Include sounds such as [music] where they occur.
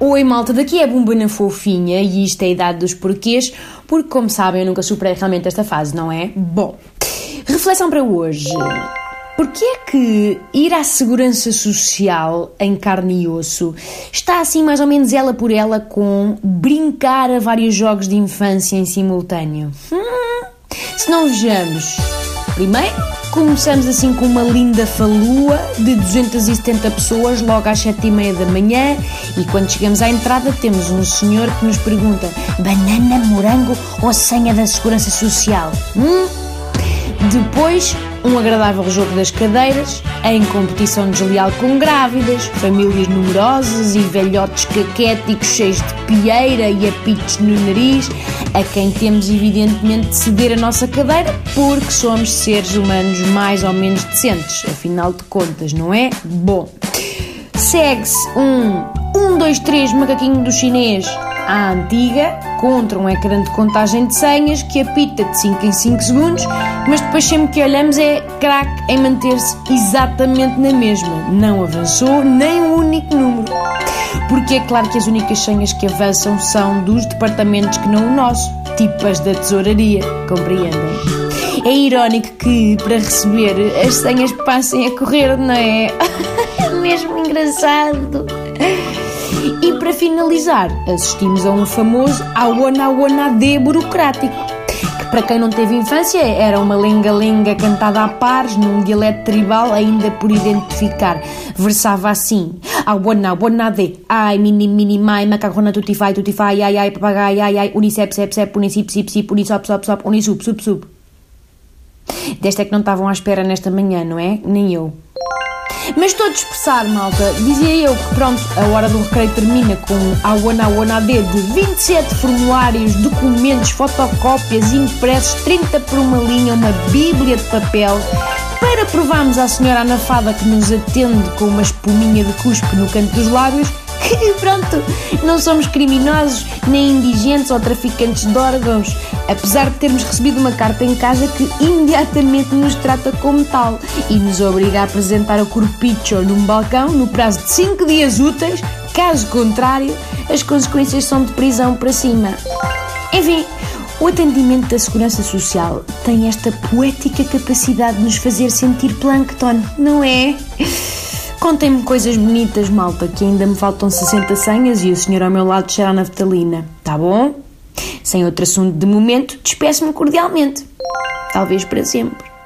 Oi malta, daqui é a Bumbana Fofinha e isto é a idade dos porquês, porque como sabem eu nunca superei realmente esta fase, não é? Bom, reflexão para hoje. Porquê é que ir à segurança social em carne e osso está assim mais ou menos ela por ela com brincar a vários jogos de infância em simultâneo? Hum, se não vejamos. Primeiro, Começamos assim com uma linda falua de 270 pessoas logo às 7 e meia da manhã e quando chegamos à entrada temos um senhor que nos pergunta banana, morango ou senha da segurança social? Hum? Depois um agradável jogo das cadeiras, em competição desleal com grávidas, famílias numerosas e velhotes caquéticos cheios de pieira e apitos no nariz, a quem temos evidentemente de ceder a nossa cadeira porque somos seres humanos mais ou menos decentes, afinal de contas, não é? Bom, segue-se um 1, 2, 3 macaquinho do chinês à antiga, contra um ecrã de contagem de senhas que apita de 5 em 5 segundos, mas depois sempre que olhamos é craque em manter-se exatamente na mesma. Não avançou nem um único número. Porque é claro que as únicas senhas que avançam são dos departamentos que não o nosso, tipo as da tesouraria, compreendem? É irónico que para receber as senhas passem a correr, não é? é [laughs] mesmo engraçado. E para finalizar, assistimos a um famoso Awana-Awana-D burocrático, que para quem não teve infância era uma lenga-lenga cantada a pares num dialeto tribal ainda por identificar. Versava assim: Awana-Awana-D, ai, mini, mini, mai, macarrona, tutifai, tutifai, ai, ai, papagai, ai, ai, unicep, sep, sep, unicip, sip, sip, unisop, sop, sop, unisup, sup, sup. Desta é que não estavam à espera nesta manhã, não é? Nem eu. Mas estou a dispersar, malta. Dizia eu que, pronto, a hora do recreio termina com a Wana Wana D de 27 formulários, documentos, fotocópias, impressos, 30 por uma linha, uma bíblia de papel, para provarmos à senhora anafada que nos atende com uma espuminha de cuspe no canto dos lábios que, [laughs] pronto, não somos criminosos, nem indigentes ou traficantes de órgãos, apesar de termos recebido uma carta em casa que imediatamente nos trata como tal e nos obriga a apresentar o corpicho num balcão no prazo de 5 dias úteis, caso contrário, as consequências são de prisão para cima. Enfim, o atendimento da Segurança Social tem esta poética capacidade de nos fazer sentir plâncton, não é? Contem-me coisas bonitas, malta, que ainda me faltam 60 senhas e o senhor ao meu lado a naftalina, tá bom? Sem outro assunto de momento, despeço-me cordialmente. Talvez para sempre.